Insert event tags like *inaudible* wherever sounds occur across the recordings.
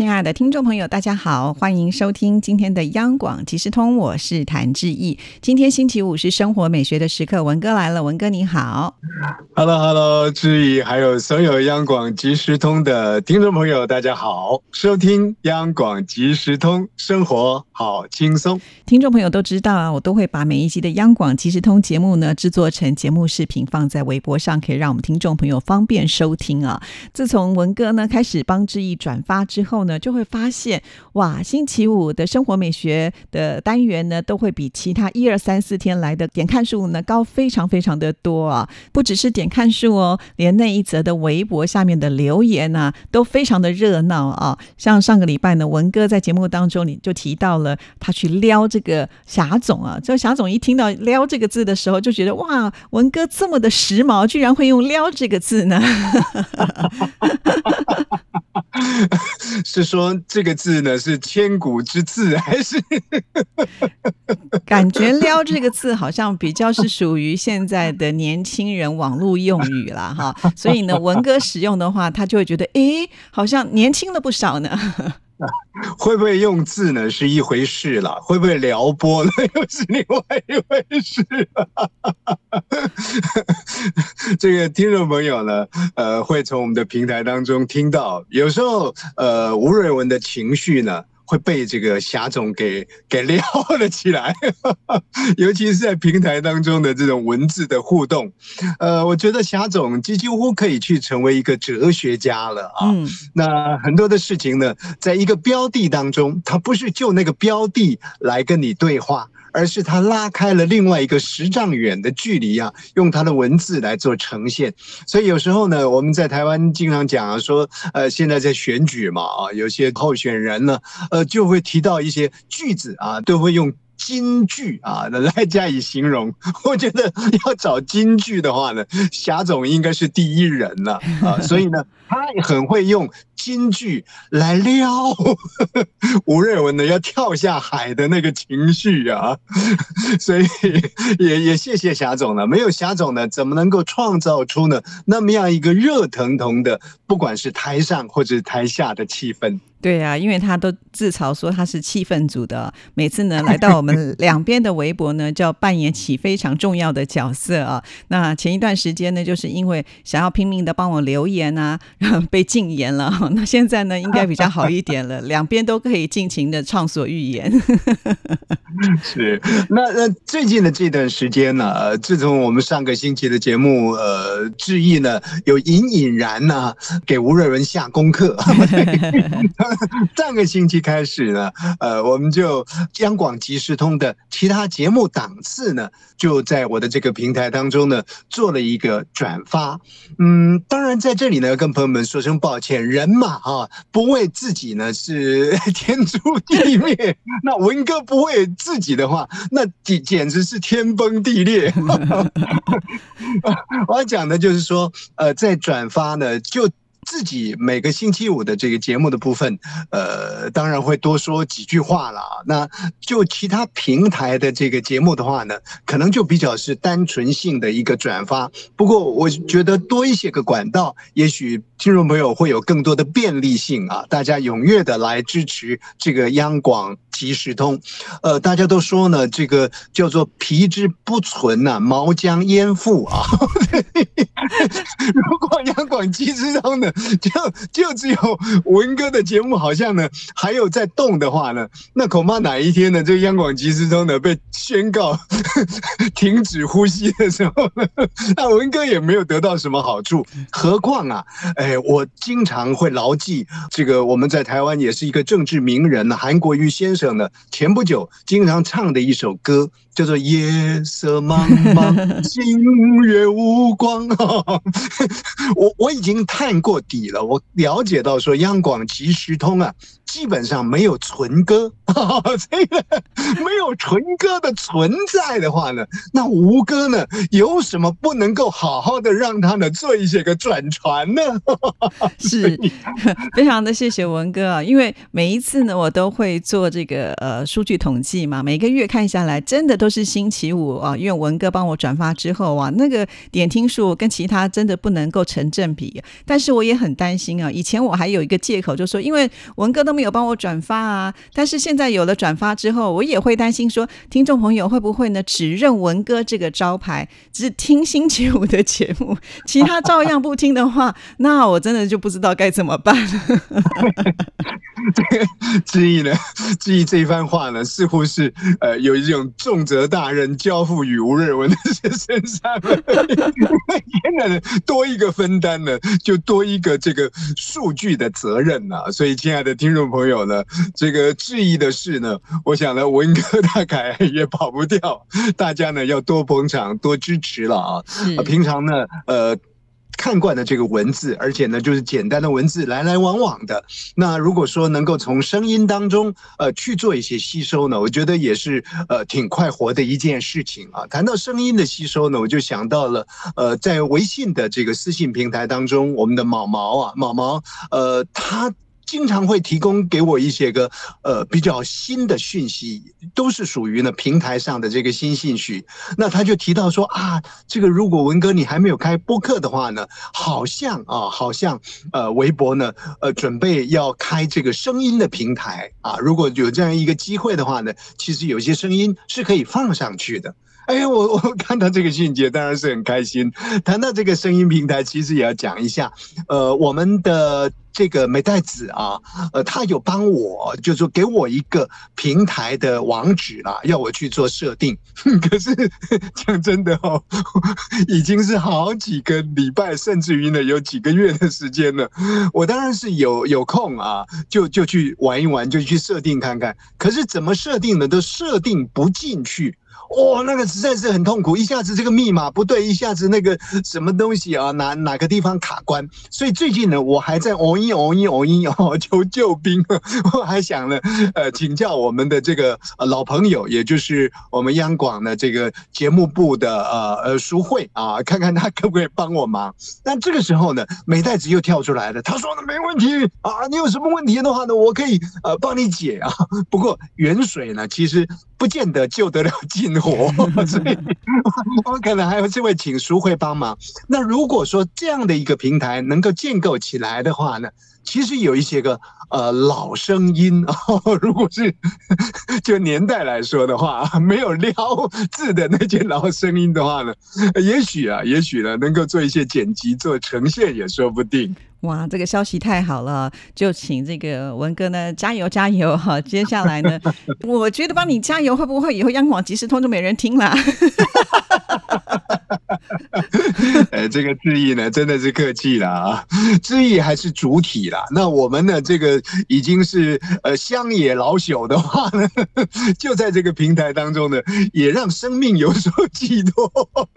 亲爱的听众朋友，大家好，欢迎收听今天的央广即时通，我是谭志毅。今天星期五是生活美学的时刻，文哥来了，文哥你好。Hello Hello，志毅，还有所有央广即时通的听众朋友，大家好，收听央广即时通，生活好轻松。听众朋友都知道啊，我都会把每一集的央广即时通节目呢制作成节目视频，放在微博上，可以让我们听众朋友方便收听啊。自从文哥呢开始帮志毅转发之后呢。呢，就会发现哇，星期五的生活美学的单元呢，都会比其他一二三四天来的点看数呢高非常非常的多啊！不只是点看数哦，连那一则的微博下面的留言呢，都非常的热闹啊！像上个礼拜呢，文哥在节目当中，你就提到了他去撩这个霞总啊，这霞总一听到“撩”这个字的时候，就觉得哇，文哥这么的时髦，居然会用“撩”这个字呢！*laughs* *laughs* 是说这个字呢是千古之字，还是 *laughs* 感觉“撩”这个字好像比较是属于现在的年轻人网络用语了哈？所以呢，文哥使用的话，他就会觉得诶，好像年轻了不少呢。*laughs* 会不会用字呢是一回事了，会不会撩拨呢 *laughs* 又是另外一回事。*laughs* 这个听众朋友呢，呃，会从我们的平台当中听到，有时候呃，吴瑞文的情绪呢。会被这个霞总给 *laughs* 给撩了起来，*laughs* 尤其是在平台当中的这种文字的互动，呃，我觉得霞总几乎可以去成为一个哲学家了啊。那很多的事情呢，在一个标的当中，他不是就那个标的来跟你对话。而是他拉开了另外一个十丈远的距离啊，用他的文字来做呈现。所以有时候呢，我们在台湾经常讲啊，说呃，现在在选举嘛啊，有些候选人呢，呃，就会提到一些句子啊，都会用金句啊来加以形容。*laughs* 我觉得要找金句的话呢，霞总应该是第一人了啊。*laughs* 所以呢，他很会用。京剧来撩 *laughs* 吴瑞文呢，要跳下海的那个情绪啊，所以也也谢谢霞总了。没有霞总呢，怎么能够创造出呢那么样一个热腾腾的，不管是台上或者台下的气氛？对呀，因为他都自嘲说他是气氛组的，每次呢来到我们 *laughs* 两边的微博呢，就要扮演起非常重要的角色啊。那前一段时间呢，就是因为想要拼命的帮我留言啊，然后被禁言了。那现在呢，应该比较好一点了，两边都可以尽情的畅所欲言。*laughs* 是，那那最近的这段时间呢，自从我们上个星期的节目，呃，致意呢有隐隐然呢给吴瑞文下功课。*laughs* *laughs* 上个星期开始呢，呃，我们就央广即时通的其他节目档次呢，就在我的这个平台当中呢做了一个转发。嗯，当然在这里呢，跟朋友们说声抱歉，人嘛哈，不为自己呢是 *laughs* 天诛地灭。*laughs* 那文哥不为自己的话，那简简直是天崩地裂。我要讲的就是说，呃，在转发呢，就。自己每个星期五的这个节目的部分，呃，当然会多说几句话了。那就其他平台的这个节目的话呢，可能就比较是单纯性的一个转发。不过我觉得多一些个管道，也许听众朋友会有更多的便利性啊，大家踊跃的来支持这个央广即时通。呃，大家都说呢，这个叫做皮之不存呐，毛将焉附啊。*laughs* *laughs* 如果央广即时通呢？就就只有文哥的节目好像呢还有在动的话呢，那恐怕哪一天呢，这个央广即时通呢被宣告 *laughs* 停止呼吸的时候呢，那文哥也没有得到什么好处。何况啊，哎，我经常会牢记这个我们在台湾也是一个政治名人呢，韩国瑜先生呢前不久经常唱的一首歌。叫做夜色茫茫，星月无光。*laughs* 我我已经探过底了，我了解到说央广即时通啊。基本上没有纯歌，*laughs* 这个没有纯歌的存在的话呢，那吴歌呢有什么不能够好好的让他呢做一些个转传呢？*laughs* 是非常的谢谢文哥啊，因为每一次呢我都会做这个呃数据统计嘛，每个月看下来真的都是星期五啊，因为文哥帮我转发之后啊，那个点听数跟其他真的不能够成正比，但是我也很担心啊，以前我还有一个借口，就说因为文哥都没有帮我转发啊，但是现在有了转发之后，我也会担心说，听众朋友会不会呢只认文哥这个招牌，只听星期五的节目，其他照样不听的话，那我真的就不知道该怎么办了。*laughs* *laughs* 这个志毅呢，志毅这一番话呢，似乎是呃有一种重责大任交付于吴瑞文的身上，*laughs* 天哪，多一个分担呢，就多一个这个数据的责任呐。所以，亲爱的听众朋友呢，这个质疑的事呢，我想呢，文哥大概也跑不掉，大家呢要多捧场、多支持了啊。平常呢，呃。看惯的这个文字，而且呢，就是简单的文字来来往往的。那如果说能够从声音当中呃去做一些吸收呢，我觉得也是呃挺快活的一件事情啊。谈到声音的吸收呢，我就想到了呃在微信的这个私信平台当中，我们的毛毛啊，毛毛呃他。经常会提供给我一些个呃比较新的讯息，都是属于呢平台上的这个新信息。那他就提到说啊，这个如果文哥你还没有开播客的话呢，好像啊，好像呃微博呢呃准备要开这个声音的平台啊，如果有这样一个机会的话呢，其实有些声音是可以放上去的。哎呀，我我看到这个信节当然是很开心。*laughs* 谈到这个声音平台，其实也要讲一下，呃，我们的这个美代子啊，呃，他有帮我，就说给我一个平台的网址啦，要我去做设定。*laughs* 可是 *laughs* 讲真的哦，已经是好几个礼拜，甚至于呢有几个月的时间了。我当然是有有空啊，就就去玩一玩，就去设定看看。可是怎么设定的都设定不进去。哇，那个实在是很痛苦，一下子这个密码不对，一下子那个什么东西啊，哪哪个地方卡关，所以最近呢，我还在哦一哦一哦一哦求救兵，我还想呢，呃，请教我们的这个老朋友，也就是我们央广的这个节目部的呃呃淑慧啊，看看他可不可以帮我忙。但这个时候呢，美代子又跳出来了，他说呢没问题啊，你有什么问题的话呢，我可以呃帮你解啊。不过远水呢，其实不见得救得了近。火，*laughs* 所以我可能还有这位请书会帮忙。那如果说这样的一个平台能够建构起来的话呢，其实有一些个呃老声音 *laughs* 哦，如果是就年代来说的话，没有撩字的那些老声音的话呢，*laughs* 也许啊，也许呢，能够做一些剪辑做呈现也说不定。哇，这个消息太好了，就请这个文哥呢加油加油哈！接下来呢，*laughs* 我觉得帮你加油，会不会以后央广即时通就没人听了？呃，*laughs* 这个志毅呢，真的是客气了啊。志毅还是主体啦。那我们呢，这个已经是呃乡野老朽的话呢，*laughs* 就在这个平台当中呢，也让生命有所寄托。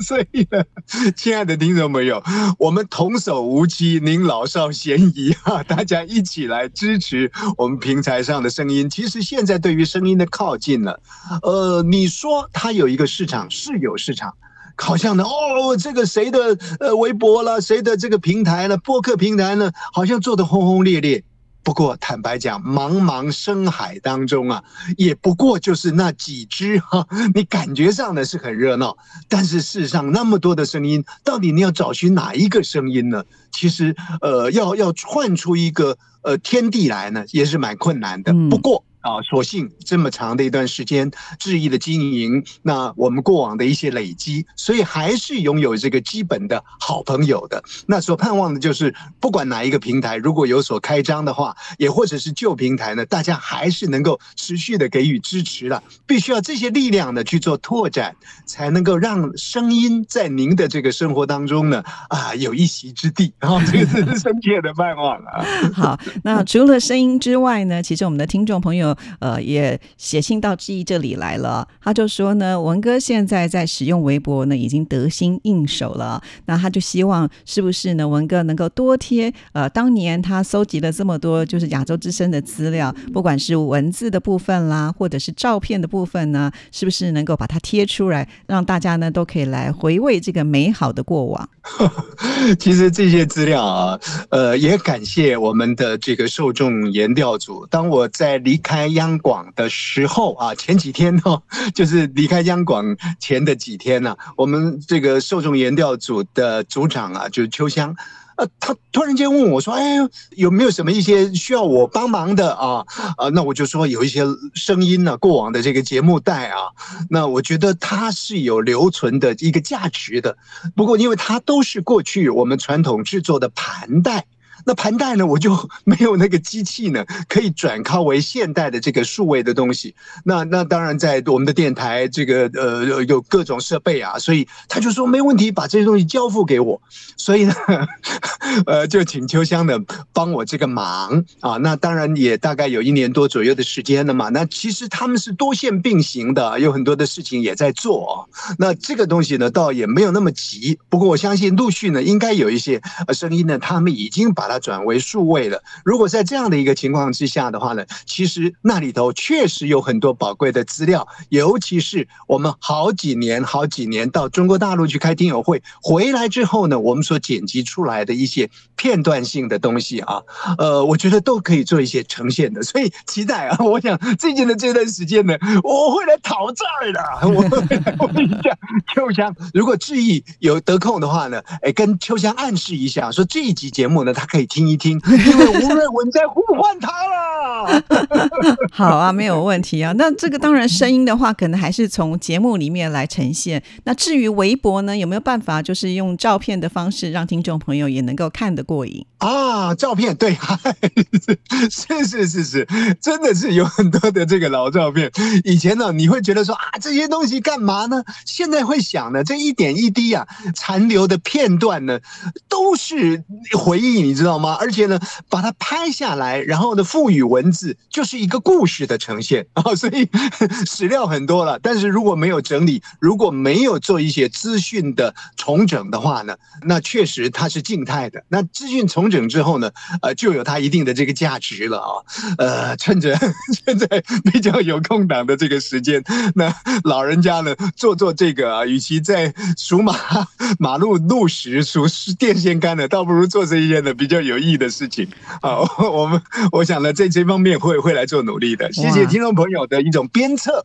所以呢，亲爱的听众朋友，我们童叟无欺，您老少咸宜啊，大家一起来支持我们平台上的声音。其实现在对于声音的靠近呢，呃，你说它有一个市场，是有市场。好像呢，哦，这个谁的呃微博了，谁的这个平台了，播客平台呢，好像做的轰轰烈烈。不过坦白讲，茫茫深海当中啊，也不过就是那几只哈，你感觉上呢是很热闹，但是事实上那么多的声音，到底你要找寻哪一个声音呢？其实呃，要要串出一个呃天地来呢，也是蛮困难的。不过。啊，所幸这么长的一段时间，质疑的经营，那我们过往的一些累积，所以还是拥有这个基本的好朋友的。那所盼望的就是，不管哪一个平台，如果有所开张的话，也或者是旧平台呢，大家还是能够持续的给予支持的。必须要这些力量呢去做拓展，才能够让声音在您的这个生活当中呢啊有一席之地。然后这个是深切的盼望啊。*laughs* 好，那除了声音之外呢，其实我们的听众朋友。呃也写信到志毅这里来了，他就说呢，文哥现在在使用微博呢，已经得心应手了。那他就希望是不是呢，文哥能够多贴呃，当年他搜集了这么多就是亚洲之声的资料，不管是文字的部分啦，或者是照片的部分呢，是不是能够把它贴出来，让大家呢都可以来回味这个美好的过往。其实这些资料啊，呃，也感谢我们的这个受众研调组。当我在离开开央广的时候啊，前几天呢，*laughs* 就是离开央广前的几天呢，我们这个受众研调组的组长啊，就是秋香。呃，他突然间问我说：“哎，有没有什么一些需要我帮忙的啊？”啊，那我就说有一些声音呢，过往的这个节目带啊，那我觉得它是有留存的一个价值的。不过，因为它都是过去我们传统制作的盘带。那盘带呢，我就 *laughs* 没有那个机器呢，可以转靠为现代的这个数位的东西。那那当然，在我们的电台这个呃有有各种设备啊，所以他就说没问题，把这些东西交付给我。所以呢，*laughs* 呃，就请秋香呢帮我这个忙啊。那当然也大概有一年多左右的时间了嘛。那其实他们是多线并行的，有很多的事情也在做。那这个东西呢，倒也没有那么急。不过我相信陆续呢，应该有一些声音呢，他们已经把。它转为数位了。如果在这样的一个情况之下的话呢，其实那里头确实有很多宝贵的资料，尤其是我们好几年、好几年到中国大陆去开听友会回来之后呢，我们所剪辑出来的一些片段性的东西啊，呃，我觉得都可以做一些呈现的。所以期待啊！我想最近的这段时间呢，我会来讨债的。我我跟你讲，秋香，如果志毅有得空的话呢，哎，跟秋香暗示一下，说这一集节目呢，他可以。听一听，*laughs* 因为吴瑞文在呼唤他了。*laughs* 好啊，没有问题啊。那这个当然声音的话，可能还是从节目里面来呈现。那至于微博呢，有没有办法就是用照片的方式，让听众朋友也能够看得过瘾啊？照片对，*laughs* 是是是是，真的是有很多的这个老照片。以前呢，你会觉得说啊，这些东西干嘛呢？现在会想呢，这一点一滴啊，残留的片段呢，都是回忆，你知道。吗？而且呢，把它拍下来，然后呢，赋予文字，就是一个故事的呈现 *laughs* 啊。所以 *laughs* 史料很多了，但是如果没有整理，如果没有做一些资讯的重整的话呢，那确实它是静态的。那资讯重整之后呢，呃，就有它一定的这个价值了啊。呃，趁着 *laughs* 现在比较有空档的这个时间，那 *laughs* 老人家呢，做做这个啊，与其在数马 *laughs* 马路路石、数电线杆呢，倒不如做这一些呢比较。有意义的事情啊，我们我想呢，在这方面会会来做努力的。谢谢听众朋友的一种鞭策，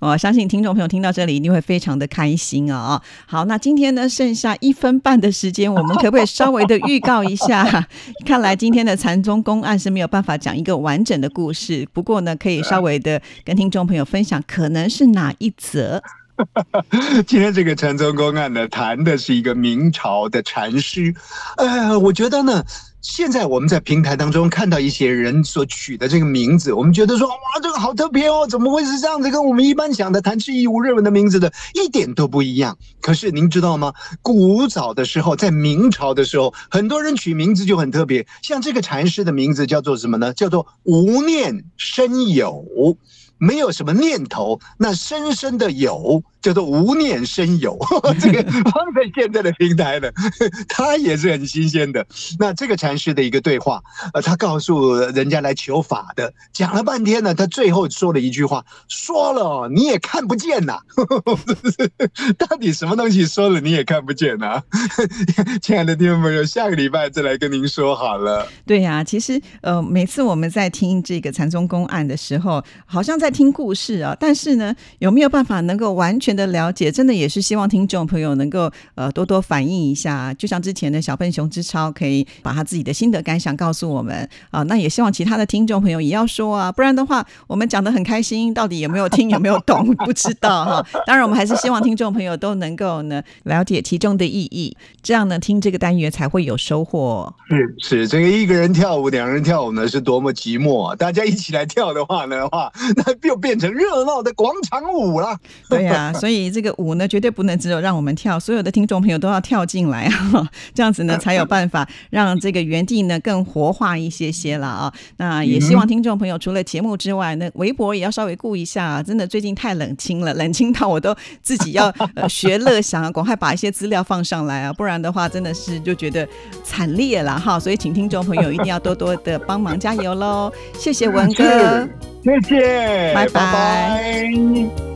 我相信听众朋友听到这里一定会非常的开心啊！好，那今天呢，剩下一分半的时间，我们可不可以稍微的预告一下？下看来今天的禅宗公案是没有办法讲一个完整的故事，不过呢，可以稍微的跟听众朋友分享，可能是哪一则。*laughs* 今天这个禅宗公案呢，谈的是一个明朝的禅师。呃，我觉得呢，现在我们在平台当中看到一些人所取的这个名字，我们觉得说，哇，这个好特别哦，怎么会是这样子？跟我们一般想的谭志毅、吴瑞文的名字的一点都不一样。可是您知道吗？古早的时候，在明朝的时候，很多人取名字就很特别，像这个禅师的名字叫做什么呢？叫做无念生有。没有什么念头，那深深的有。叫做无念生有，*laughs* 这个放在现在的平台呢，*laughs* 他也是很新鲜的。那这个禅师的一个对话，呃，他告诉人家来求法的，讲了半天呢，他最后说了一句话，说了你也看不见呐，*laughs* 到底什么东西说了你也看不见呐？亲爱的听众朋友，下个礼拜再来跟您说好了。对呀，其实呃，每次我们在听这个禅宗公案的时候，好像在听故事啊，但是呢，有没有办法能够完全的了解，真的也是希望听众朋友能够呃多多反映一下，就像之前的小笨熊之超可以把他自己的心得感想告诉我们啊，那也希望其他的听众朋友也要说啊，不然的话我们讲的很开心，到底有没有听有没有懂不知道哈。*laughs* 当然我们还是希望听众朋友都能够呢了解其中的意义，这样呢听这个单元才会有收获。是是，这个一个人跳舞，两人跳舞呢是多么寂寞，大家一起来跳的话呢话，那又变成热闹的广场舞了。对呀。*laughs* 所以这个舞呢，绝对不能只有让我们跳，所有的听众朋友都要跳进来啊，*laughs* 这样子呢才有办法让这个园地呢更活化一些些了啊。那也希望听众朋友除了节目之外，那微博也要稍微顾一下啊。真的最近太冷清了，*laughs* 冷清到我都自己要呃学乐享啊，赶快把一些资料放上来啊，不然的话真的是就觉得惨烈了哈。所以请听众朋友一定要多多的帮忙加油喽，谢谢文哥，谢谢，拜拜拜。